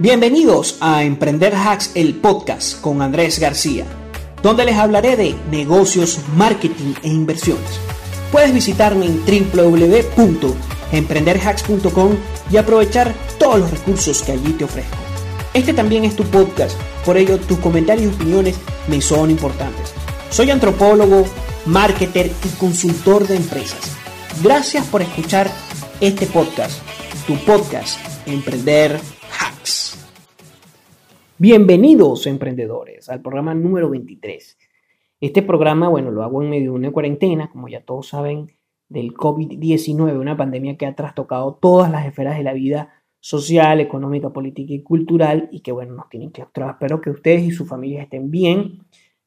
Bienvenidos a Emprender Hacks, el podcast con Andrés García, donde les hablaré de negocios, marketing e inversiones. Puedes visitarme en www.emprenderhacks.com y aprovechar todos los recursos que allí te ofrezco. Este también es tu podcast, por ello tus comentarios y opiniones me son importantes. Soy antropólogo, marketer y consultor de empresas. Gracias por escuchar este podcast, tu podcast, Emprender Hacks. Bienvenidos emprendedores al programa número 23. Este programa, bueno, lo hago en medio de una cuarentena, como ya todos saben, del COVID-19, una pandemia que ha trastocado todas las esferas de la vida social, económica, política y cultural y que, bueno, nos tienen claustrados. Espero que ustedes y sus familias estén bien.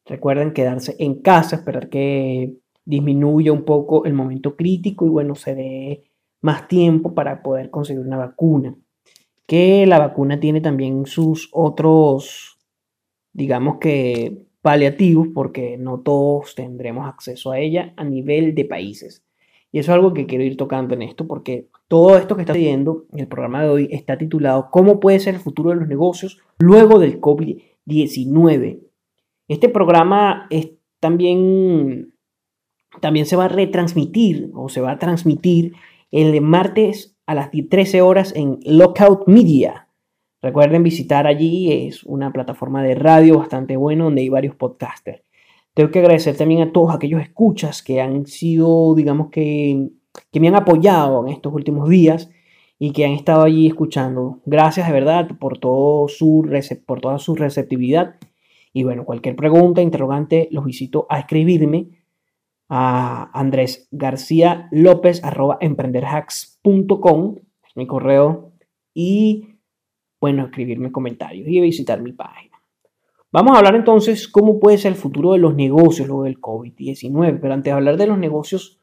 Recuerden quedarse en casa, esperar que disminuya un poco el momento crítico y, bueno, se dé más tiempo para poder conseguir una vacuna que la vacuna tiene también sus otros, digamos que paliativos, porque no todos tendremos acceso a ella a nivel de países. Y eso es algo que quiero ir tocando en esto, porque todo esto que está viendo en el programa de hoy está titulado ¿Cómo puede ser el futuro de los negocios luego del COVID-19? Este programa es también, también se va a retransmitir o se va a transmitir el martes a las 13 horas en Lockout Media. Recuerden visitar allí, es una plataforma de radio bastante buena donde hay varios podcasters. Tengo que agradecer también a todos aquellos escuchas que han sido, digamos que, que me han apoyado en estos últimos días y que han estado allí escuchando. Gracias de verdad por, todo su por toda su receptividad. Y bueno, cualquier pregunta, interrogante, los visito a escribirme a Andrés García López arroba emprenderhacks.com, mi correo, y bueno, escribirme comentarios y visitar mi página. Vamos a hablar entonces cómo puede ser el futuro de los negocios luego del COVID-19, pero antes de hablar de los negocios,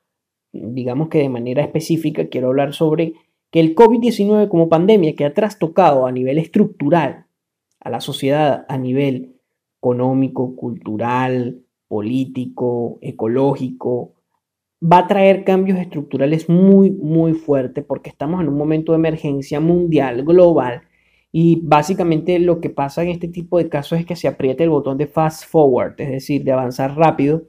digamos que de manera específica, quiero hablar sobre que el COVID-19 como pandemia que ha trastocado a nivel estructural a la sociedad, a nivel económico, cultural, político, ecológico, va a traer cambios estructurales muy, muy fuertes porque estamos en un momento de emergencia mundial, global, y básicamente lo que pasa en este tipo de casos es que se aprieta el botón de fast forward, es decir, de avanzar rápido.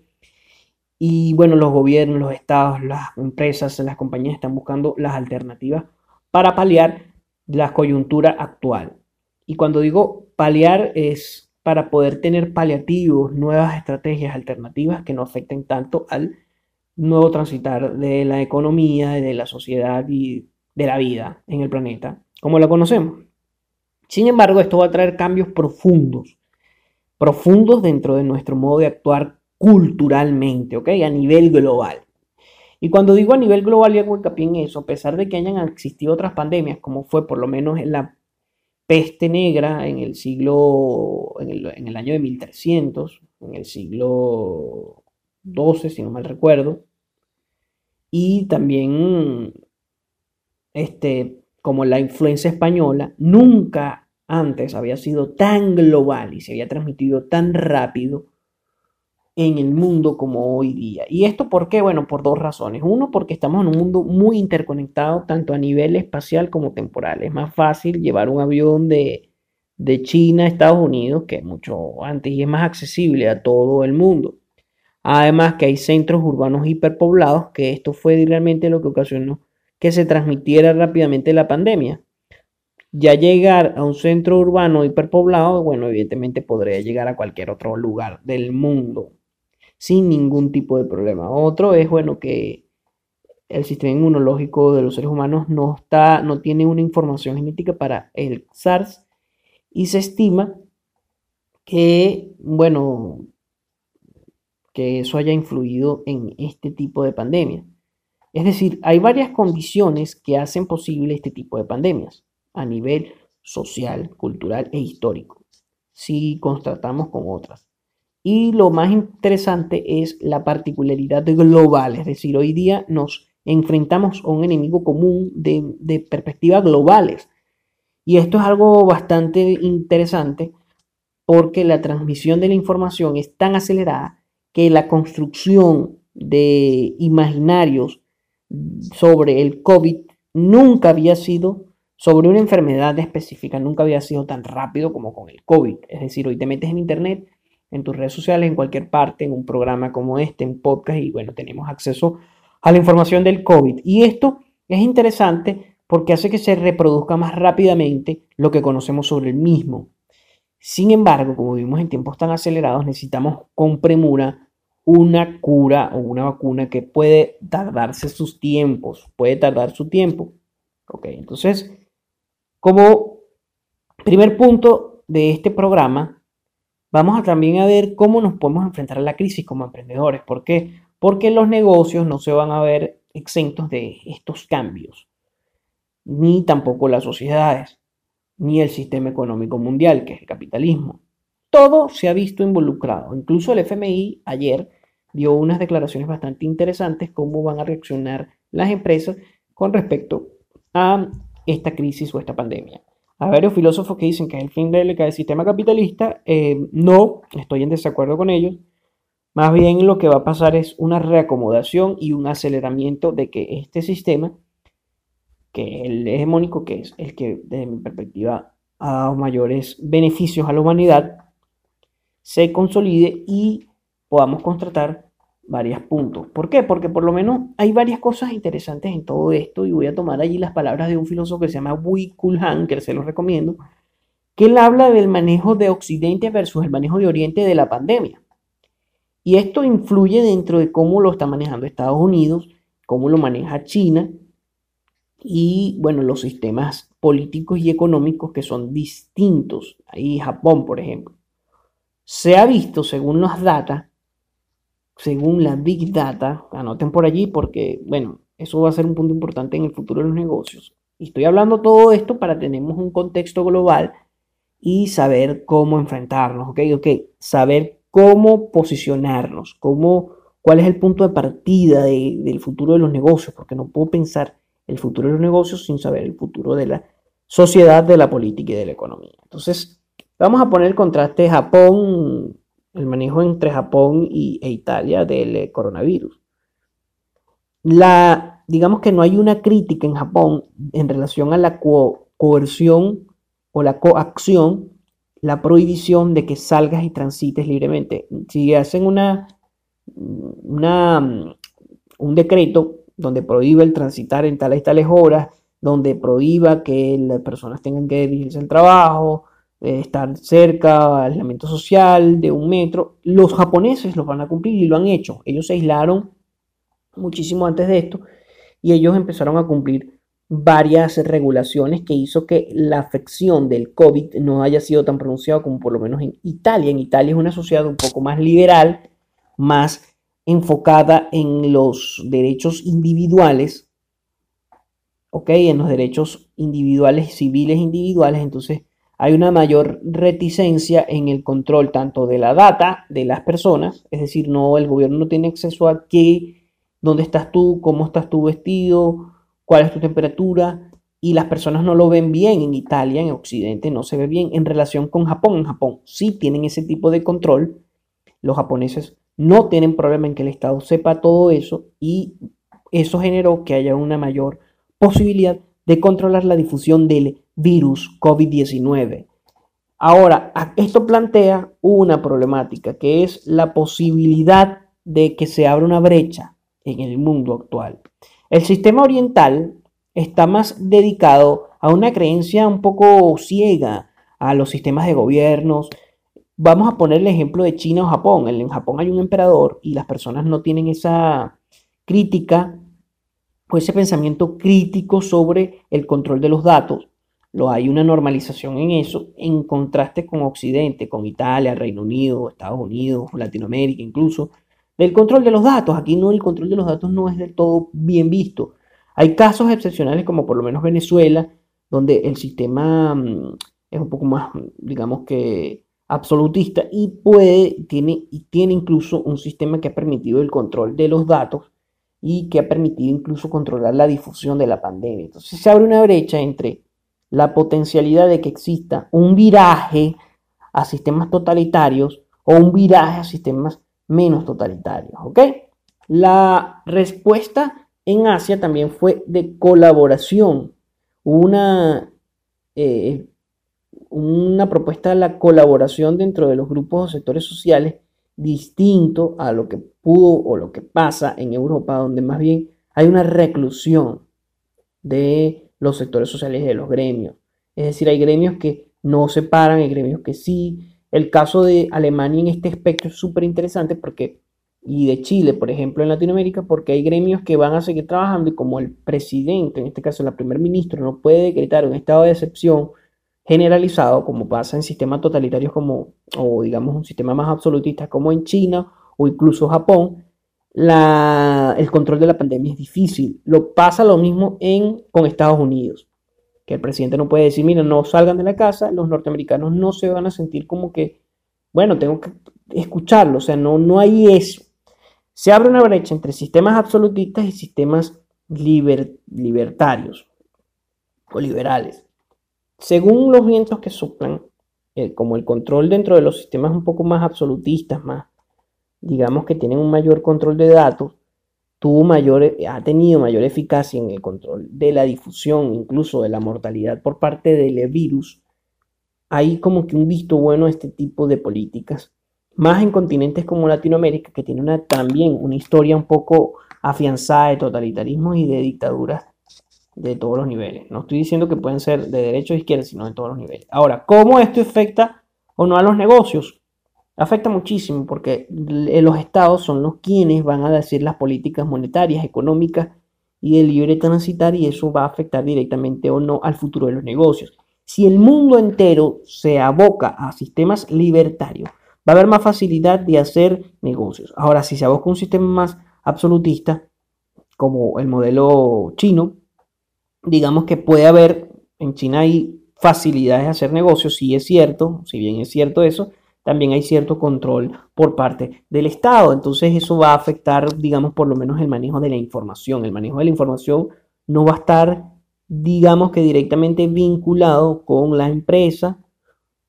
Y bueno, los gobiernos, los estados, las empresas, las compañías están buscando las alternativas para paliar la coyuntura actual. Y cuando digo paliar es para poder tener paliativos, nuevas estrategias alternativas que no afecten tanto al nuevo transitar de la economía, de la sociedad y de la vida en el planeta, como la conocemos. Sin embargo, esto va a traer cambios profundos, profundos dentro de nuestro modo de actuar culturalmente, ¿ok? A nivel global. Y cuando digo a nivel global y hago hincapié en eso, a pesar de que hayan existido otras pandemias, como fue por lo menos en la peste negra en el siglo, en el, año de 1300, en el siglo XII, si no mal recuerdo, y también, este, como la influencia española, nunca antes había sido tan global y se había transmitido tan rápido en el mundo como hoy día. ¿Y esto por qué? Bueno, por dos razones. Uno, porque estamos en un mundo muy interconectado, tanto a nivel espacial como temporal. Es más fácil llevar un avión de, de China a Estados Unidos que mucho antes y es más accesible a todo el mundo. Además que hay centros urbanos hiperpoblados, que esto fue realmente lo que ocasionó que se transmitiera rápidamente la pandemia. Ya llegar a un centro urbano hiperpoblado, bueno, evidentemente podría llegar a cualquier otro lugar del mundo sin ningún tipo de problema. Otro es, bueno, que el sistema inmunológico de los seres humanos no, está, no tiene una información genética para el SARS y se estima que, bueno, que eso haya influido en este tipo de pandemia. Es decir, hay varias condiciones que hacen posible este tipo de pandemias a nivel social, cultural e histórico, si constatamos con otras. Y lo más interesante es la particularidad global, es decir, hoy día nos enfrentamos a un enemigo común de, perspectivas globales. Y esto es algo bastante interesante porque la transmisión de la información es tan acelerada que la construcción de imaginarios sobre el COVID nunca había sido sobre una enfermedad específica nunca había sido tan rápido como con el COVID. Es decir, hoy te metes en internet, en tus redes sociales, en cualquier parte, en un programa como este, en podcast, y bueno, tenemos acceso a la información del COVID. Y esto es interesante porque hace que se reproduzca más rápidamente lo que conocemos sobre el mismo. Sin embargo, como vivimos en tiempos tan acelerados, necesitamos con premura una cura o una vacuna que puede tardarse sus tiempos, puede tardar su tiempo. Ok, entonces como primer punto de este programa, vamos a también a ver cómo nos podemos enfrentar a la crisis como emprendedores. ¿Por qué? Porque los negocios no se van a ver exentos de estos cambios, ni tampoco las sociedades, ni el sistema económico mundial, que es el capitalismo. Todo se ha visto involucrado. Incluso el FMI ayer dio unas declaraciones bastante interesantes cómo van a reaccionar las empresas con respecto a esta crisis o esta pandemia. Hay varios filósofos que dicen que es el fin del, sistema capitalista. Eh, no, estoy en desacuerdo con ellos. Más bien lo que va a pasar es una reacomodación y un aceleramiento de que este sistema, que el hegemónico, que es el que desde mi perspectiva ha dado mayores beneficios a la humanidad, se consolide y podamos contratar varios puntos. ¿Por qué? Porque por lo menos hay varias cosas interesantes en todo esto y voy a tomar allí las palabras de un filósofo que se llama Wei Kulhan, que se los recomiendo, que él habla del manejo de Occidente versus el manejo de Oriente de la pandemia. Y esto influye dentro de cómo lo está manejando Estados Unidos, cómo lo maneja China y, bueno, los sistemas políticos y económicos que son distintos. Ahí Japón, por ejemplo. Se ha visto, según las datas, según la Big Data, anoten por allí porque, bueno, eso va a ser un punto importante en el futuro de los negocios. Y estoy hablando todo esto para tener un contexto global y saber cómo enfrentarnos, ¿ok? Ok, saber cómo posicionarnos, cómo, cuál es el punto de partida del futuro de los negocios, porque no puedo pensar el futuro de los negocios sin saber el futuro de la sociedad, de la política y de la economía. Entonces, vamos a poner el contraste de Japón, el manejo entre Japón y, e Italia del eh, coronavirus. La, digamos que no hay una crítica en Japón en relación a la coerción o la coacción, la prohibición de que salgas y transites libremente. Si hacen una, una, un decreto donde prohíbe el transitar en tales y tales horas, donde prohíba que las personas tengan que dirigirse al trabajo, estar cerca aislamiento social de un metro. Los japoneses lo van a cumplir y lo han hecho. Ellos se aislaron muchísimo antes de esto y ellos empezaron a cumplir varias regulaciones que hizo que la afección del COVID no haya sido tan pronunciada como por lo menos en Italia. En Italia es una sociedad un poco más liberal, más enfocada en los derechos individuales, ¿ok? En los derechos individuales, civiles individuales. Entonces, hay una mayor reticencia en el control tanto de la data de las personas, es decir, no el gobierno no tiene acceso a qué, dónde estás tú, cómo estás tú vestido, cuál es tu temperatura y las personas no lo ven bien en Italia, en Occidente no se ve bien en relación con Japón. En Japón sí tienen ese tipo de control. Los japoneses no tienen problema en que el Estado sepa todo eso y eso generó que haya una mayor posibilidad de controlar la difusión del virus COVID-19. Ahora, esto plantea una problemática que es la posibilidad de que se abra una brecha en el mundo actual. El sistema oriental está más dedicado a una creencia un poco ciega a los sistemas de gobiernos. Vamos a poner el ejemplo de China o Japón. En Japón hay un emperador y las personas no tienen esa crítica o ese pensamiento crítico sobre el control de los datos lo hay una normalización en eso, en contraste con Occidente, con Italia, Reino Unido, Estados Unidos, Latinoamérica incluso, del control de los datos. Aquí no, el control de los datos no es del todo bien visto. Hay casos excepcionales como por lo menos Venezuela, donde el sistema mm, es un poco más, digamos que absolutista y puede, tiene, y tiene incluso un sistema que ha permitido el control de los datos y que ha permitido incluso controlar la difusión de la pandemia. Entonces se abre una brecha entre la potencialidad de que exista un viraje a sistemas totalitarios o un viraje a sistemas menos totalitarios. ¿Ok? La respuesta en Asia también fue de colaboración. Una eh, una propuesta de la colaboración dentro de los grupos o sectores sociales distinto a lo que o lo que pasa en Europa, donde más bien hay una reclusión de los sectores sociales y de los gremios. Es decir, hay gremios que no se paran, hay gremios que sí. El caso de Alemania en este aspecto es súper interesante porque, y de Chile, por ejemplo, en Latinoamérica, porque hay gremios que van a seguir trabajando y como el presidente, en este caso la primer ministro, no puede decretar un estado de excepción generalizado, como pasa en sistemas totalitarios como, o digamos un sistema más absolutista como en China o incluso Japón, el control de la pandemia es difícil. Lo pasa lo mismo en, con Estados Unidos, que el presidente no puede decir, mira, no salgan de la casa, los norteamericanos no se van a sentir como que, bueno, tengo que escucharlo, o sea, no, no hay eso. Se abre una brecha entre sistemas absolutistas y sistemas libertarios o liberales. Según los vientos que soplan, eh, como el control dentro de los sistemas un poco más absolutistas, más, digamos que tienen un mayor control de datos, tuvo mayor, ha tenido mayor eficacia en el control de la difusión, incluso de la mortalidad por parte del virus, hay como que un visto bueno a este tipo de políticas, más en continentes como Latinoamérica, que tiene una, también una historia un poco afianzada de totalitarismo y de dictaduras de todos los niveles. No estoy diciendo que pueden ser de derecha o izquierda, sino de todos los niveles. Ahora, ¿cómo esto afecta o no a los negocios? Afecta muchísimo porque los estados son los quienes van a decir las políticas monetarias, económicas y de libre transitar y eso va a afectar directamente o no al futuro de los negocios. Si el mundo entero se aboca a sistemas libertarios, va a haber más facilidad de hacer negocios. Ahora, si se aboca a un sistema más absolutista, como el modelo chino, digamos que puede haber, en China hay facilidades de hacer negocios, sí es cierto, si bien es cierto eso, también hay cierto control por parte del Estado. Entonces eso va a afectar, digamos, por lo menos el manejo de la información. El manejo de la información no va a estar, digamos que directamente vinculado con la empresa.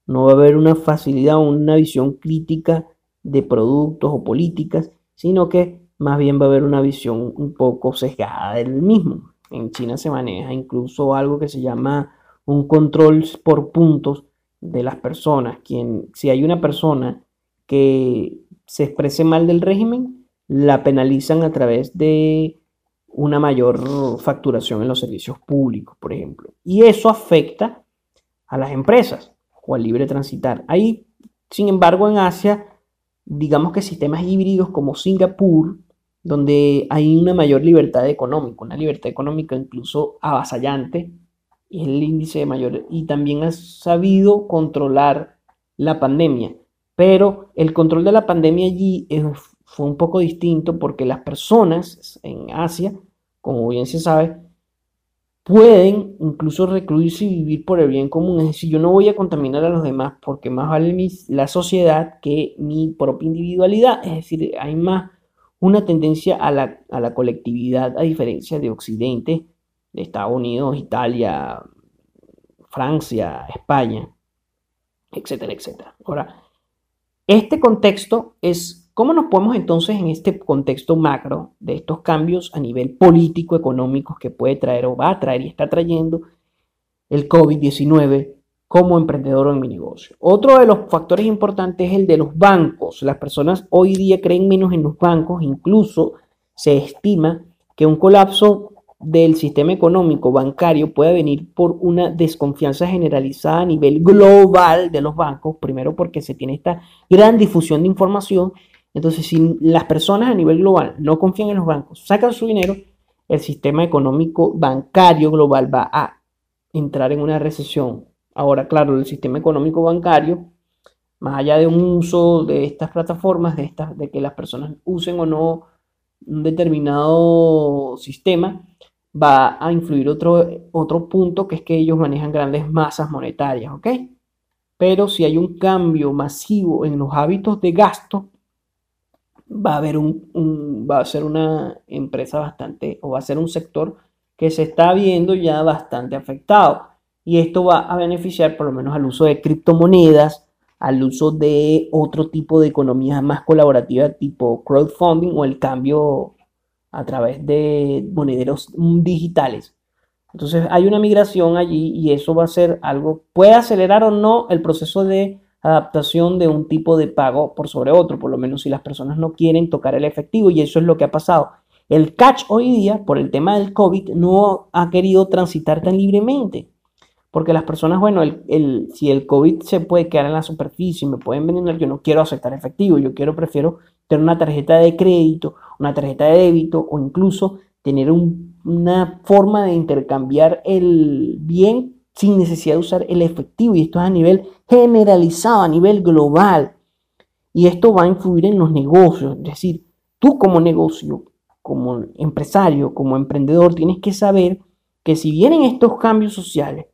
No va a haber una facilidad o una visión crítica de productos o políticas, sino que más bien va a haber una visión un poco sesgada del mismo. En China se maneja incluso algo que se llama un control por puntos de las personas. Quien, si hay una persona que se exprese mal del régimen, la penalizan a través de una mayor facturación en los servicios públicos, por ejemplo. Y eso afecta a las empresas o al libre transitar. Hay, sin embargo, en Asia, digamos que sistemas híbridos como Singapur, donde hay una mayor libertad económica, una libertad económica incluso avasallante, el índice de mayor, y también ha sabido controlar la pandemia. Pero el control de la pandemia allí fue un poco distinto porque las personas en Asia, como bien se sabe, pueden incluso recluirse y vivir por el bien común. Es decir, yo no voy a contaminar a los demás porque más vale la sociedad que mi propia individualidad. Es decir, hay más una tendencia a la, a la colectividad a diferencia de Occidente, de Estados Unidos, Italia, Francia, España, etcétera, etcétera. Ahora, este contexto es, ¿cómo nos podemos entonces en este contexto macro de estos cambios a nivel político, económico que puede traer o va a traer y está trayendo el COVID-19 como emprendedor en mi negocio. Otro de los factores importantes es el de los bancos. Las personas hoy día creen menos en los bancos, incluso se estima que un colapso del sistema económico bancario puede venir por una desconfianza generalizada a nivel global de los bancos, primero porque se tiene esta gran difusión de información, entonces si las personas a nivel global no confían en los bancos, sacan su dinero, el sistema económico bancario global va a entrar en una recesión. Ahora, claro, el sistema económico bancario, más allá de un uso de estas plataformas, de, estas, de que las personas usen o no un determinado sistema, va a influir otro, otro punto que es que ellos manejan grandes masas monetarias, ¿ok? Pero si hay un cambio masivo en los hábitos de gasto, va a haber un, va a ser una empresa bastante, o va a ser un sector que se está viendo ya bastante afectado y esto va a beneficiar por lo menos al uso de criptomonedas, al uso de otro tipo de economías más colaborativas tipo crowdfunding o el cambio a través de monederos digitales. Entonces hay una migración allí y eso va a ser algo, puede acelerar o no el proceso de adaptación de un tipo de pago por sobre otro, por lo menos si las personas no quieren tocar el efectivo y eso es lo que ha pasado. El catch hoy día, por el tema del COVID, no ha querido transitar tan libremente. Porque las personas, bueno, si el COVID se puede quedar en la superficie me pueden venir, yo no quiero aceptar efectivo, yo quiero, prefiero tener una tarjeta de crédito, una tarjeta de débito o incluso tener una forma de intercambiar el bien sin necesidad de usar el efectivo. Y esto es a nivel generalizado, a nivel global. Y esto va a influir en los negocios. Es decir, tú como negocio, como empresario, como emprendedor, tienes que saber que si vienen estos cambios sociales,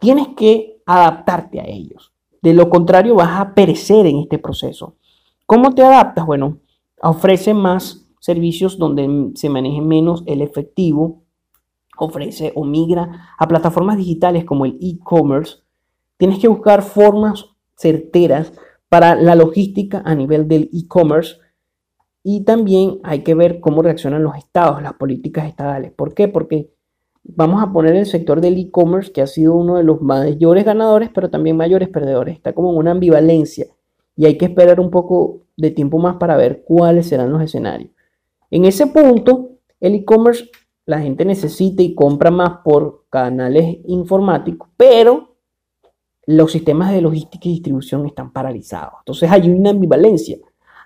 tienes que adaptarte a ellos. De lo contrario, vas a perecer en este proceso. ¿Cómo te adaptas? Bueno, ofrece más servicios donde se maneje menos el efectivo, ofrece o migra a plataformas digitales como el e-commerce. Tienes que buscar formas certeras para la logística a nivel del e-commerce y también hay que ver cómo reaccionan los estados, las políticas estadales. ¿Por qué? Porque vamos a poner el sector del e-commerce, que ha sido uno de los mayores ganadores, pero también mayores perdedores. Está como en una ambivalencia y hay que esperar un poco de tiempo más para ver cuáles serán los escenarios. En ese punto, el e-commerce, la gente necesita y compra más por canales informáticos, pero los sistemas de logística y distribución están paralizados. Entonces hay una ambivalencia.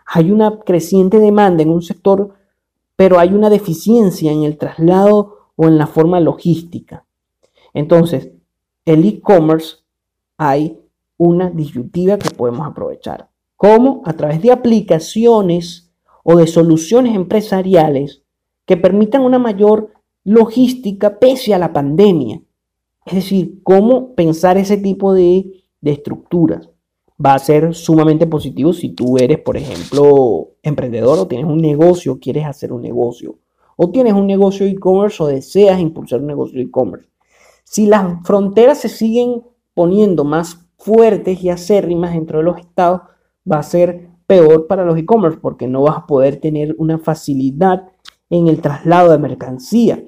Hay una creciente demanda en un sector, pero hay una deficiencia en el traslado o en la forma logística. Entonces, el e-commerce hay una disyuntiva que podemos aprovechar. ¿Cómo? A través de aplicaciones o de soluciones empresariales que permitan una mayor logística pese a la pandemia. Es decir, cómo pensar ese tipo de, de estructuras. Va a ser sumamente positivo si tú eres, por ejemplo, emprendedor o tienes un negocio, quieres hacer un negocio o tienes un negocio e-commerce o deseas impulsar un negocio e-commerce. Si las fronteras se siguen poniendo más fuertes y acérrimas dentro de los estados, va a ser peor para los e-commerce porque no vas a poder tener una facilidad en el traslado de mercancía.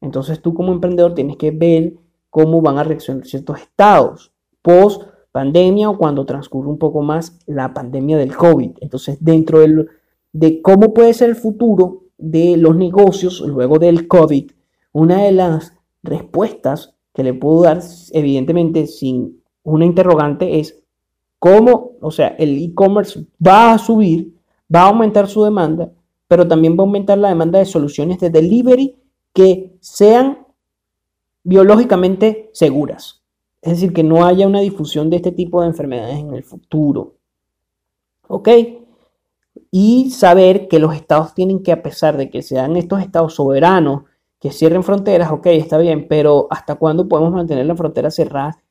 Entonces tú como emprendedor tienes que ver cómo van a reaccionar ciertos estados post pandemia o cuando transcurre un poco más la pandemia del COVID. Entonces dentro de cómo puede ser el futuro, de los negocios luego del COVID, una de las respuestas que le puedo dar, evidentemente sin una interrogante, es cómo, o sea, el e-commerce va a subir, va a aumentar su demanda, pero también va a aumentar la demanda de soluciones de delivery que sean biológicamente seguras. Es decir, que no haya una difusión de este tipo de enfermedades en el futuro. ¿Ok? y saber que los estados tienen que, a pesar de que sean estos estados soberanos, que cierren fronteras, ok, está bien, pero ¿hasta cuándo podemos mantener la frontera cerrada?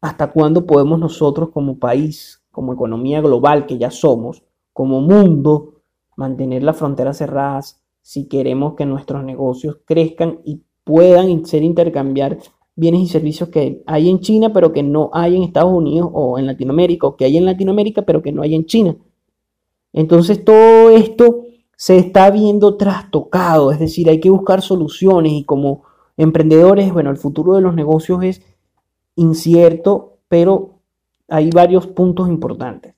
¿Hasta cuándo podemos nosotros como país, como economía global que ya somos, como mundo, mantener las fronteras cerradas si queremos que nuestros negocios crezcan y puedan ser intercambiar bienes y servicios que hay en China, pero que no hay en Estados Unidos o en Latinoamérica, o que hay en Latinoamérica, pero que no hay en China? Entonces todo esto se está viendo trastocado, es decir, hay que buscar soluciones y como emprendedores, bueno, el futuro de los negocios es incierto, pero hay varios puntos importantes.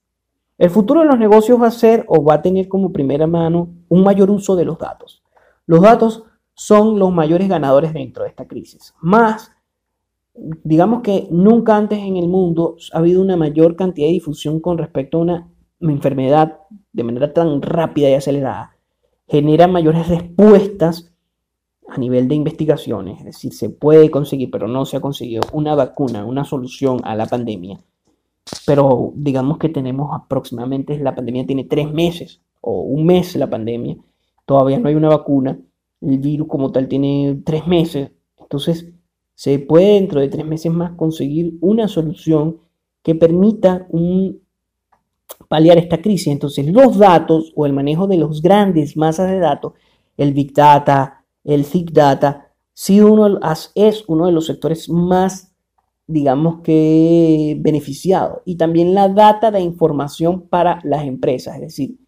El futuro de los negocios va a ser o va a tener como primera mano un mayor uso de los datos. Los datos son los mayores ganadores dentro de esta crisis. Más, digamos que nunca antes en el mundo ha habido una mayor cantidad de difusión con respecto a una enfermedad de manera tan rápida y acelerada, genera mayores respuestas a nivel de investigaciones. Es decir, se puede conseguir, pero no se ha conseguido una vacuna, una solución a la pandemia. Pero digamos que tenemos aproximadamente, la pandemia tiene tres meses o un mes la pandemia, todavía no hay una vacuna, el virus como tal tiene tres meses, entonces se puede dentro de tres meses más conseguir una solución que permita un paliar esta crisis. Entonces, los datos o el manejo de los grandes masas de datos, el Big Data, el Thick Data, sí uno, es uno de los sectores más, digamos que, beneficiados. Y también la data de información para las empresas, es decir,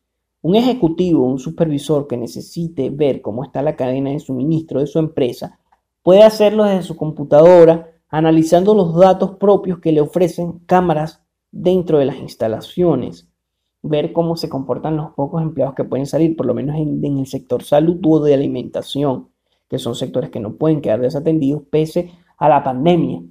un ejecutivo, un supervisor que necesite ver cómo está la cadena de suministro de su empresa, puede hacerlo desde su computadora, analizando los datos propios que le ofrecen cámaras dentro de las instalaciones, ver cómo se comportan los pocos empleados que pueden salir, por lo menos en, el sector salud o de alimentación, que son sectores que no pueden quedar desatendidos pese a la pandemia.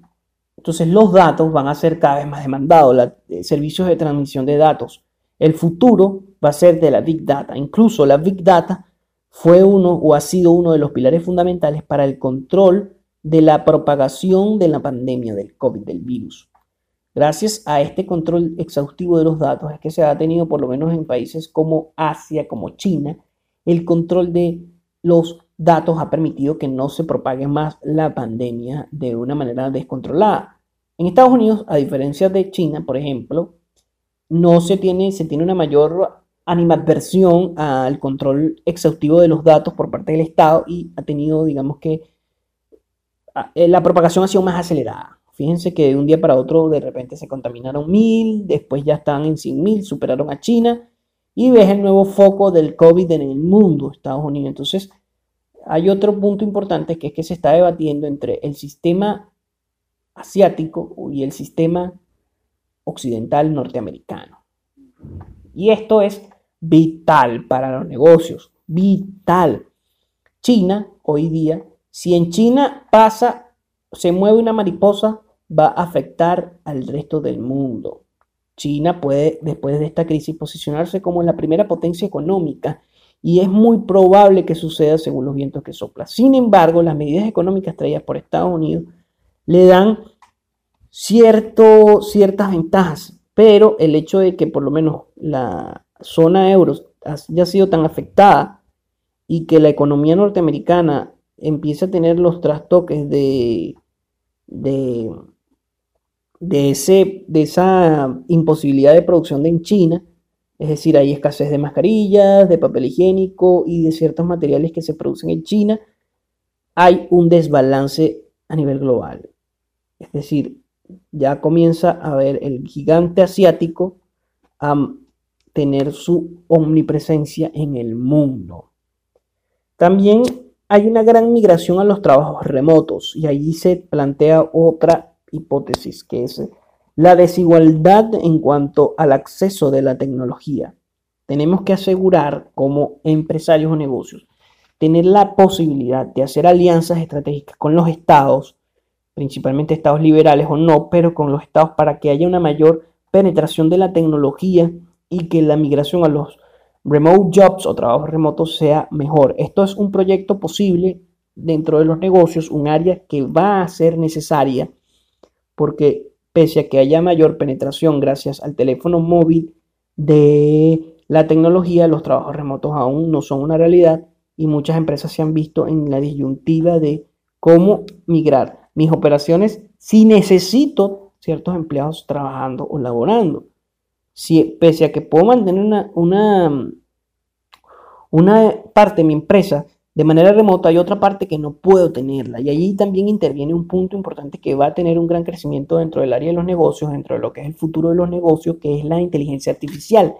Entonces los datos van a ser cada vez más demandados, eh, servicios de transmisión de datos. El futuro va a ser de la Big Data. Incluso la Big Data fue uno o ha sido uno de los pilares fundamentales para el control de la propagación de la pandemia del COVID, del virus. Gracias a este control exhaustivo de los datos es que se ha tenido, por lo menos en países como Asia, como China, el control de los datos ha permitido que no se propague más la pandemia de una manera descontrolada. En Estados Unidos, a diferencia de China, por ejemplo, no se tiene, se tiene una mayor animadversión al control exhaustivo de los datos por parte del Estado y ha tenido, digamos que, eh, la propagación ha sido más acelerada. Fíjense que de un día para otro de repente se contaminaron mil, después ya están en 100 mil, superaron a China y ves el nuevo foco del COVID en el mundo, Estados Unidos. Entonces, hay otro punto importante que es que se está debatiendo entre el sistema asiático y el sistema occidental norteamericano. Y esto es vital para los negocios, vital. China, hoy día, si en China pasa, se mueve una mariposa, va a afectar al resto del mundo. China puede, después de esta crisis, posicionarse como la primera potencia económica y es muy probable que suceda según los vientos que soplan. Sin embargo, las medidas económicas traídas por Estados Unidos le dan cierto, ciertas ventajas, pero el hecho de que por lo menos la zona euro haya sido tan afectada y que la economía norteamericana empiece a tener los trastoques de, de, ese, de esa imposibilidad de producción en China, es decir, hay escasez de mascarillas, de papel higiénico y de ciertos materiales que se producen en China. Hay un desbalance a nivel global. Es decir, ya comienza a ver el gigante asiático a tener su omnipresencia en el mundo. También hay una gran migración a los trabajos remotos y allí se plantea otra hipótesis que es la desigualdad en cuanto al acceso de la tecnología. Tenemos que asegurar como empresarios o negocios tener la posibilidad de hacer alianzas estratégicas con los estados, principalmente estados liberales o no, pero con los estados para que haya una mayor penetración de la tecnología y que la migración a los remote jobs o trabajos remotos sea mejor. Esto es un proyecto posible dentro de los negocios, un área que va a ser necesaria porque pese a que haya mayor penetración gracias al teléfono móvil de la tecnología, los trabajos remotos aún no son una realidad y muchas empresas se han visto en la disyuntiva de cómo migrar mis operaciones si necesito ciertos empleados trabajando o laborando. Si, pese a que puedo mantener una, una, una parte de mi empresa de manera remota hay otra parte que no puedo tenerla. Y allí también interviene un punto importante que va a tener un gran crecimiento dentro del área de los negocios, dentro de lo que es el futuro de los negocios, que es la inteligencia artificial.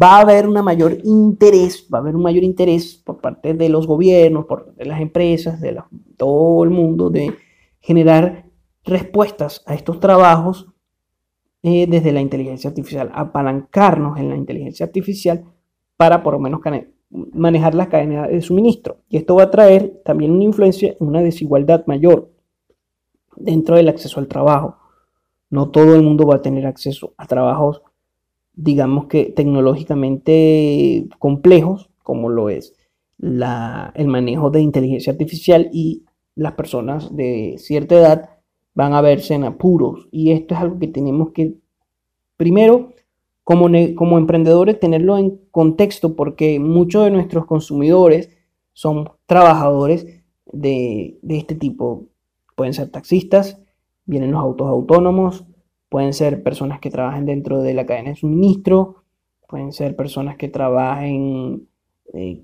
Va a haber una mayor interés, va a haber un mayor interés por parte de los gobiernos, por de las empresas, de todo el mundo, de generar respuestas a estos trabajos eh, desde la inteligencia artificial, apalancarnos en la inteligencia artificial para por lo menos manejar las cadenas de suministro. Y esto va a traer también una influencia, una desigualdad mayor dentro del acceso al trabajo. No todo el mundo va a tener acceso a trabajos, digamos que tecnológicamente complejos, como lo es la, el manejo de inteligencia artificial y las personas de cierta edad van a verse en apuros. Y esto es algo que tenemos que, primero, como, como emprendedores tenerlo en contexto porque muchos de nuestros consumidores son trabajadores de, de este tipo. Pueden ser taxistas, vienen los autos autónomos, pueden ser personas que trabajen dentro de la cadena de suministro, pueden ser personas que trabajen, eh,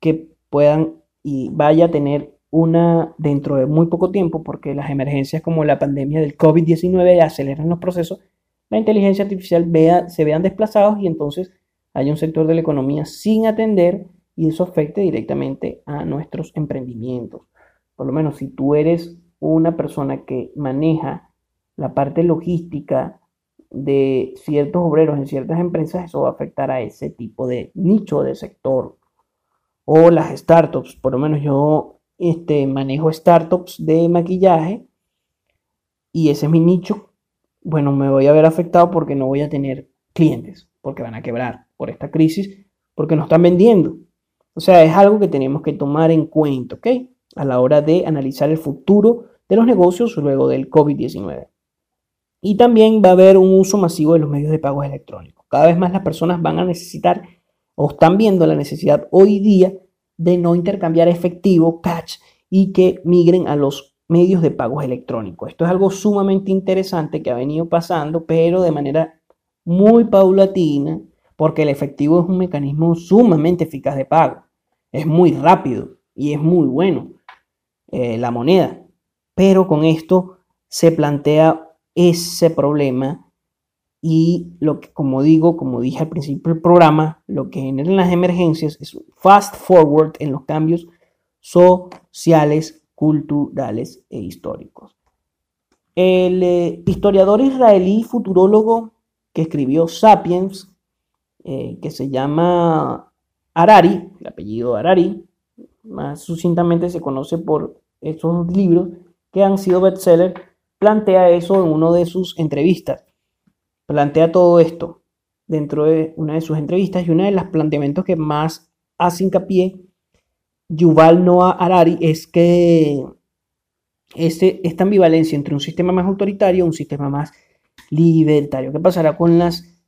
que puedan y vaya a tener una dentro de muy poco tiempo, porque las emergencias como la pandemia del COVID-19 aceleran los procesos, la inteligencia artificial vea, se vean desplazados y entonces hay un sector de la economía sin atender y eso afecte directamente a nuestros emprendimientos. por lo menos si tú eres una persona que maneja la parte logística de ciertos obreros en ciertas empresas, eso va a afectar a ese tipo de nicho de sector. O las startups, por lo menos yo este, manejo startups de maquillaje y ese es mi nicho. Bueno, me voy a ver afectado porque no voy a tener clientes, porque van a quebrar por esta crisis, porque no están vendiendo. O sea, es algo que tenemos que tomar en cuenta, ¿ok? A la hora de analizar el futuro de los negocios luego del COVID-19. Y también va a haber un uso masivo de los medios de pago electrónicos. Cada vez más las personas van a necesitar o están viendo la necesidad hoy día de no intercambiar efectivo, cash, y que migren a los medios de pagos electrónicos. Esto es algo sumamente interesante que ha venido pasando, pero de manera muy paulatina, porque el efectivo es un mecanismo sumamente eficaz de pago. Es muy rápido y es muy bueno eh, la moneda. Pero con esto se plantea ese problema y lo que, como digo, como dije al principio del programa, lo que generan las emergencias es fast forward en los cambios sociales, culturales e históricos. El eh, historiador israelí futurólogo que escribió Sapiens, eh, que se llama Harari, el apellido Harari, más sucintamente se conoce por estos libros que han sido bestsellers plantea eso en una de sus entrevistas. Plantea todo esto dentro de una de sus entrevistas y uno de los planteamientos que más hace hincapié Yuval Noah Harari es que este, esta ambivalencia entre un sistema más autoritario y un sistema más libertario. ¿Qué pasará con las,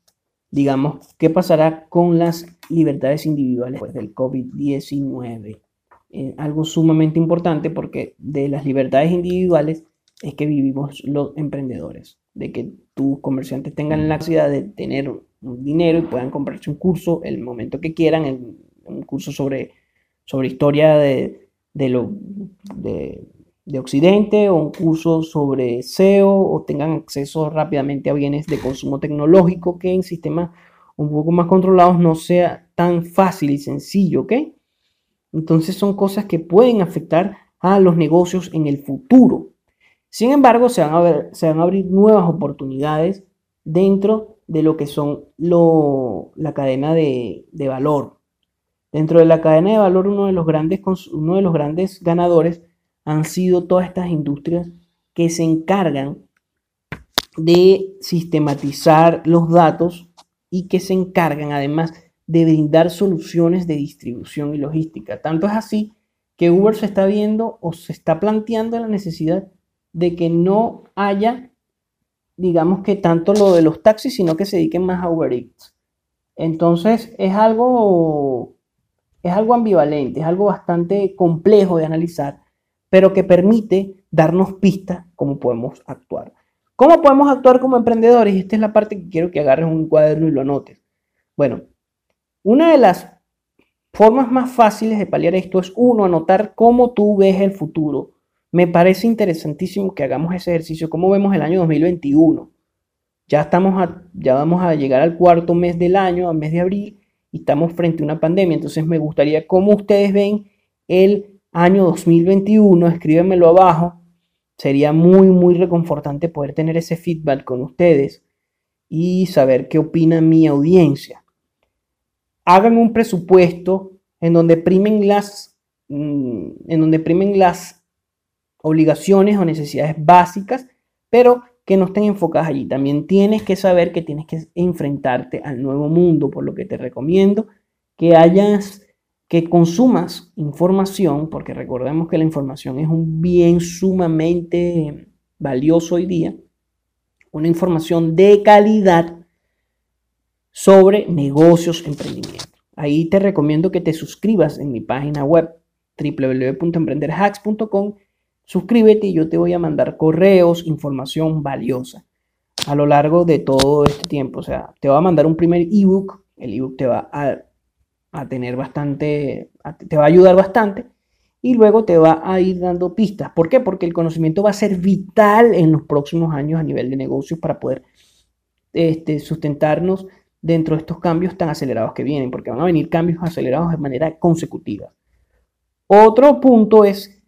digamos, qué pasará con las libertades individuales después del COVID-19? Eh, algo sumamente importante porque de las libertades individuales es que vivimos los emprendedores, de que tus comerciantes tengan la capacidad de tener dinero y puedan comprarse un curso el momento que quieran, un curso sobre, sobre historia de, lo, de, Occidente o un curso sobre SEO o tengan acceso rápidamente a bienes de consumo tecnológico que en sistemas un poco más controlados no sea tan fácil y sencillo, ¿ok? Entonces son cosas que pueden afectar a los negocios en el futuro. Sin embargo, se van a, se van a abrir nuevas oportunidades dentro de lo que son la cadena de, valor. Dentro de la cadena de valor, uno de, los grandes, uno de los grandes ganadores han sido todas estas industrias que se encargan de sistematizar los datos y que se encargan además de brindar soluciones de distribución y logística. Tanto es así que Uber se está viendo o se está planteando la necesidad de que no haya, digamos que tanto lo de los taxis, sino que se dediquen más a Uber Eats. Entonces es algo, es algo ambivalente, es algo bastante complejo de analizar, pero que permite darnos pistas cómo podemos actuar. ¿Cómo podemos actuar como emprendedores? Y esta es la parte que quiero que agarres un cuaderno y lo anotes. Bueno, una de las formas más fáciles de paliar esto es, uno, anotar cómo tú ves el futuro me parece interesantísimo que hagamos ese ejercicio. ¿Cómo vemos el año 2021? Ya, estamos ya vamos a llegar al cuarto mes del año, al mes de abril, y estamos frente a una pandemia. Entonces me gustaría cómo ustedes ven el año 2021. Escríbenmelo abajo. Sería muy, muy reconfortante poder tener ese feedback con ustedes y saber qué opina mi audiencia. Hagan un presupuesto en donde primen las, mm, en donde primen las obligaciones o necesidades básicas, pero que no estén enfocadas allí. También tienes que saber que tienes que enfrentarte al nuevo mundo, por lo que te recomiendo que hayas, que consumas información, porque recordemos que la información es un bien sumamente valioso hoy día, una información de calidad sobre negocios, emprendimiento. Ahí te recomiendo que te suscribas en mi página web www.emprenderhacks.com Suscríbete y yo te voy a mandar correos, información valiosa a lo largo de todo este tiempo. O sea, te voy a mandar un primer ebook. El ebook te va a, tener bastante, te va a ayudar bastante. Y luego te va a ir dando pistas. ¿Por qué? Porque el conocimiento va a ser vital en los próximos años a nivel de negocios para poder este, sustentarnos dentro de estos cambios tan acelerados que vienen, porque van a venir cambios acelerados de manera consecutiva. Otro punto es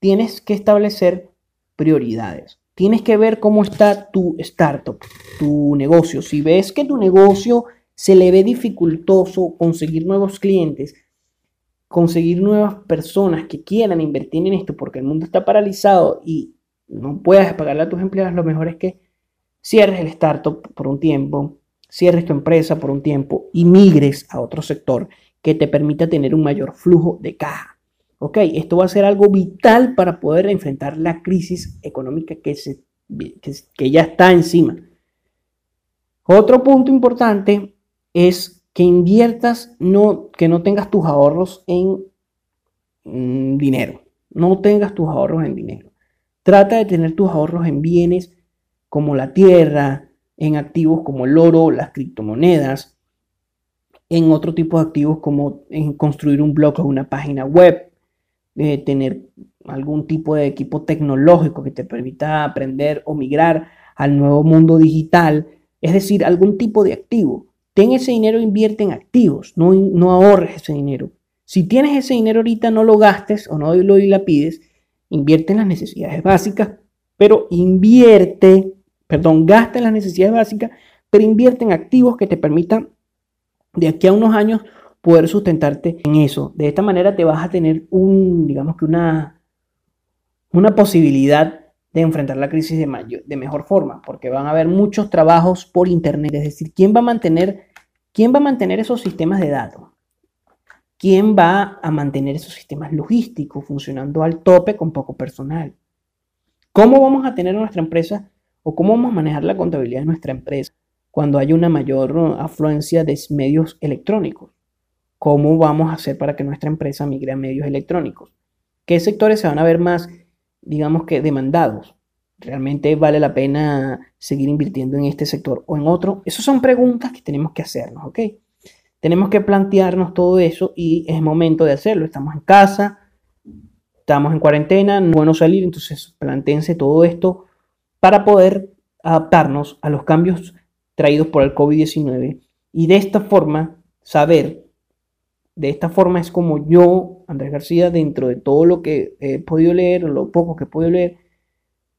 tienes que establecer prioridades. Tienes que ver cómo está tu startup, tu negocio. Si ves que tu negocio se le ve dificultoso conseguir nuevos clientes, conseguir nuevas personas que quieran invertir en esto porque el mundo está paralizado y no puedas pagarle a tus empleados, lo mejor es que cierres el startup por un tiempo, cierres tu empresa por un tiempo y migres a otro sector que te permita tener un mayor flujo de caja. Ok, esto va a ser algo vital para poder enfrentar la crisis económica que, se, que, ya está encima. Otro punto importante es que inviertas, no, que no tengas tus ahorros en mm, dinero. No tengas tus ahorros en dinero. Trata de tener tus ahorros en bienes como la tierra, en activos como el oro, las criptomonedas, en otro tipo de activos como en construir un blog o una página web, eh, tener algún tipo de equipo tecnológico que te permita aprender o migrar al nuevo mundo digital, es decir, algún tipo de activo. Ten ese dinero, invierte en activos, no, no ahorres ese dinero. Si tienes ese dinero ahorita, no lo gastes o no lo pides, invierte en las necesidades básicas, pero invierte, perdón, gasta en las necesidades básicas, pero invierte en activos que te permitan de aquí a unos años poder sustentarte en eso. De esta manera te vas a tener un, digamos que una, una posibilidad de enfrentar la crisis de, mayor, de mejor forma, porque van a haber muchos trabajos por Internet. Es decir, ¿quién va a mantener, quién va a mantener esos sistemas de datos? ¿Quién va a mantener esos sistemas logísticos funcionando al tope con poco personal? ¿Cómo vamos a tener nuestra empresa o cómo vamos a manejar la contabilidad de nuestra empresa cuando hay una mayor afluencia de medios electrónicos? ¿Cómo vamos a hacer para que nuestra empresa migre a medios electrónicos? ¿Qué sectores se van a ver más, digamos que, demandados? ¿Realmente vale la pena seguir invirtiendo en este sector o en otro? Esas son preguntas que tenemos que hacernos, ¿ok? Tenemos que plantearnos todo eso y es momento de hacerlo. Estamos en casa, estamos en cuarentena, no bueno salir, entonces planteense todo esto para poder adaptarnos a los cambios traídos por el COVID-19 y de esta forma saber de esta forma es como yo, Andrés García, dentro de todo lo que he podido leer, lo poco que he podido leer,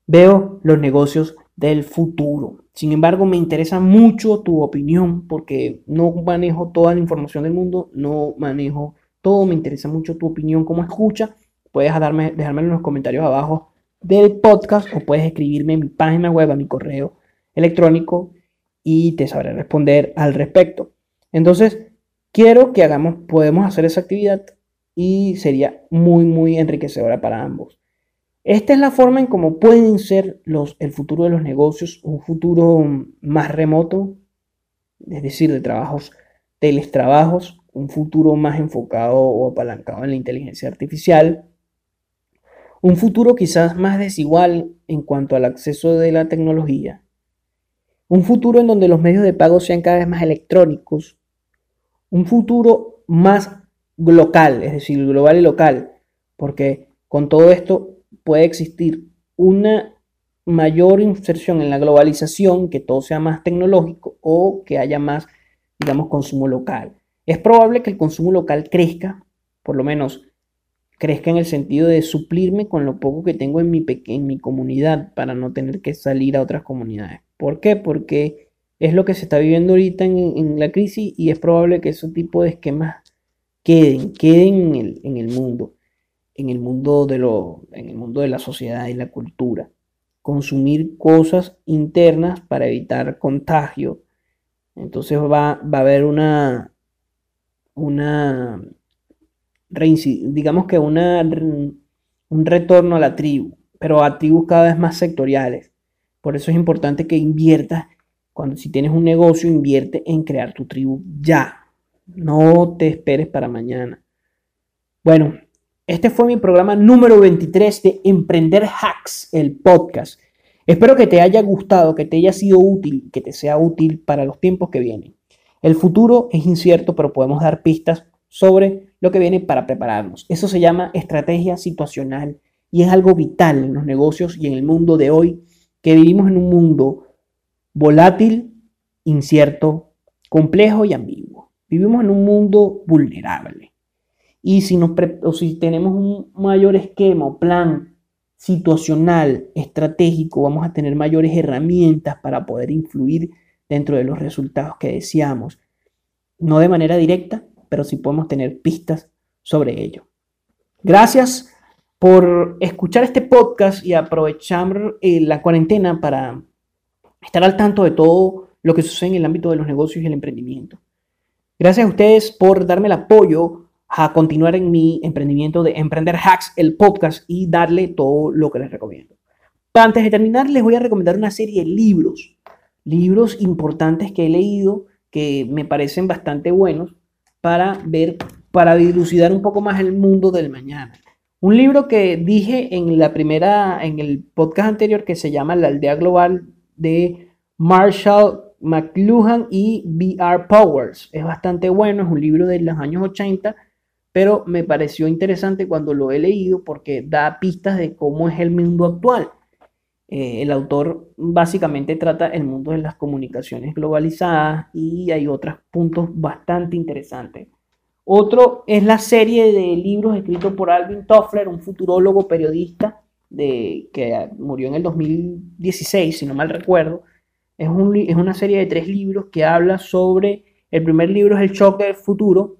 veo los negocios del futuro. Sin embargo, me interesa mucho tu opinión porque no manejo toda la información del mundo, no manejo todo, me interesa mucho tu opinión como escucha. Puedes darme, dejármelo en los comentarios abajo del podcast o puedes escribirme en mi página web, a mi correo electrónico y te sabré responder al respecto. Entonces, quiero que hagamos, podemos hacer esa actividad y sería muy, muy enriquecedora para ambos. Esta es la forma en cómo pueden ser los, el futuro de los negocios, un futuro más remoto, es decir, de trabajos, teletrabajos, un futuro más enfocado o apalancado en la inteligencia artificial, un futuro quizás más desigual en cuanto al acceso de la tecnología, un futuro en donde los medios de pago sean cada vez más electrónicos, un futuro más local, es decir, global y local, porque con todo esto puede existir una mayor inserción en la globalización, que todo sea más tecnológico o que haya más, digamos, consumo local. Es probable que el consumo local crezca, por lo menos crezca en el sentido de suplirme con lo poco que tengo en mi, en mi comunidad para no tener que salir a otras comunidades. ¿Por qué? Porque es lo que se está viviendo ahorita en, la crisis y es probable que ese tipo de esquemas queden, queden en el, mundo, en el mundo, de lo, en el mundo de la sociedad y la cultura. Consumir cosas internas para evitar contagio. Entonces va, va a haber una, una, digamos que una, un retorno a la tribu, pero a tribus cada vez más sectoriales. Por eso es importante que inviertas cuando si tienes un negocio, invierte en crear tu tribu ya. No te esperes para mañana. Bueno, este fue mi programa número 23 de Emprender Hacks, el podcast. Espero que te haya gustado, que te haya sido útil, que te sea útil para los tiempos que vienen. El futuro es incierto, pero podemos dar pistas sobre lo que viene para prepararnos. Eso se llama estrategia situacional y es algo vital en los negocios y en el mundo de hoy, que vivimos en un mundo volátil, incierto, complejo y ambiguo. Vivimos en un mundo vulnerable. Y si, tenemos un mayor esquema o plan situacional, estratégico, vamos a tener mayores herramientas para poder influir dentro de los resultados que deseamos. No de manera directa, pero sí podemos tener pistas sobre ello. Gracias por escuchar este podcast y aprovechar eh, la cuarentena para estar al tanto de todo lo que sucede en el ámbito de los negocios y el emprendimiento. Gracias a ustedes por darme el apoyo a continuar en mi emprendimiento de Emprender Hacks, el podcast, y darle todo lo que les recomiendo. Antes de terminar, les voy a recomendar una serie de libros, libros importantes que he leído que me parecen bastante buenos para ver, para dilucidar un poco más el mundo del mañana. Un libro que dije en la primera, en el podcast anterior que se llama La aldea global de Marshall McLuhan y B.R. Powers. Es bastante bueno, es un libro de los años 80 pero me pareció interesante cuando lo he leído porque da pistas de cómo es el mundo actual. Eh, el autor básicamente trata el mundo de las comunicaciones globalizadas y hay otros puntos bastante interesantes. Otro es la serie de libros escritos por Alvin Toffler, un futurólogo periodista de, que murió en el 2016, si no mal recuerdo. Es, un, es una serie de tres libros que habla sobre, el primer libro es El choque del futuro,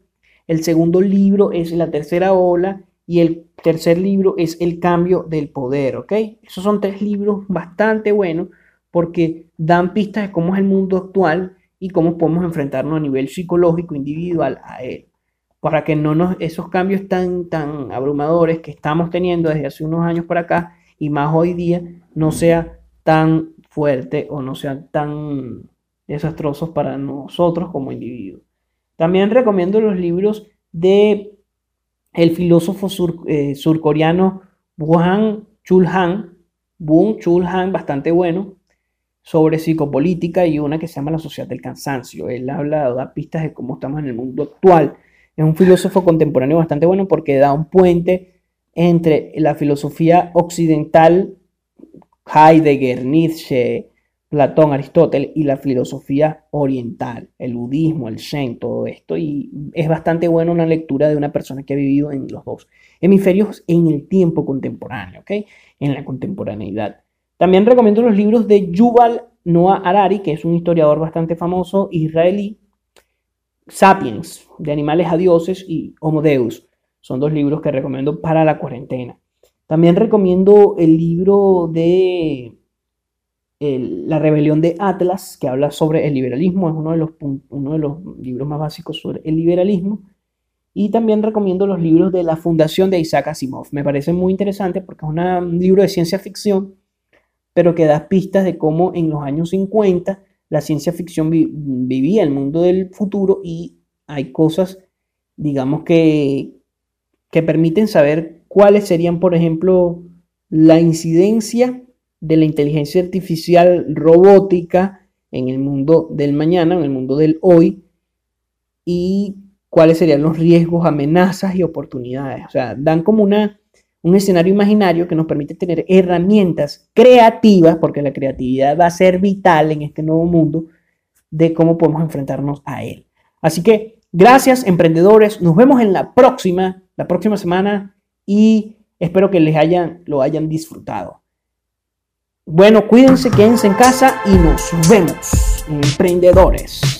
el segundo libro es La tercera ola y el tercer libro es El cambio del poder, ¿ok? Esos son tres libros bastante buenos porque dan pistas de cómo es el mundo actual y cómo podemos enfrentarnos a nivel psicológico individual a él. Para que no nos, esos cambios tan, tan abrumadores que estamos teniendo desde hace unos años para acá y más hoy día no sea tan fuerte o no sean tan desastrosos para nosotros como individuos. También recomiendo los libros de el filósofo eh, surcoreano Buhan Chul Han, Bun Chul Han, bastante bueno, sobre psicopolítica y una que se llama La sociedad del cansancio. Él habla, da pistas de cómo estamos en el mundo actual. Es un filósofo contemporáneo bastante bueno porque da un puente entre la filosofía occidental, Heidegger, Nietzsche, Platón, Aristóteles y la filosofía oriental, el budismo, el zen, todo esto. Y es bastante bueno una lectura de una persona que ha vivido en los dos hemisferios en el tiempo contemporáneo, ¿ok? En la contemporaneidad. También recomiendo los libros de Yuval Noah Harari, que es un historiador bastante famoso israelí, Sapiens, de animales a dioses, y Homo Deus. Son dos libros que recomiendo para la cuarentena. También recomiendo el libro de la rebelión de Atlas, que habla sobre el liberalismo, es uno de, los, uno de los libros más básicos sobre el liberalismo. Y también recomiendo los libros de la Fundación de Isaac Asimov. Me parece muy interesante porque es un libro de ciencia ficción, pero que da pistas de cómo en los años 50 la ciencia ficción vivía el mundo del futuro y hay cosas, digamos, que, que permiten saber cuáles serían, por ejemplo, la incidencia de la inteligencia artificial robótica en el mundo del mañana, en el mundo del hoy, y cuáles serían los riesgos, amenazas y oportunidades. O sea, dan como una, un escenario imaginario que nos permite tener herramientas creativas, porque la creatividad va a ser vital en este nuevo mundo, de cómo podemos enfrentarnos a él. Así que gracias, emprendedores. Nos vemos en la próxima, la próxima semana, y espero que les hayan, lo hayan disfrutado. Bueno, cuídense, quédense en casa y nos vemos, emprendedores.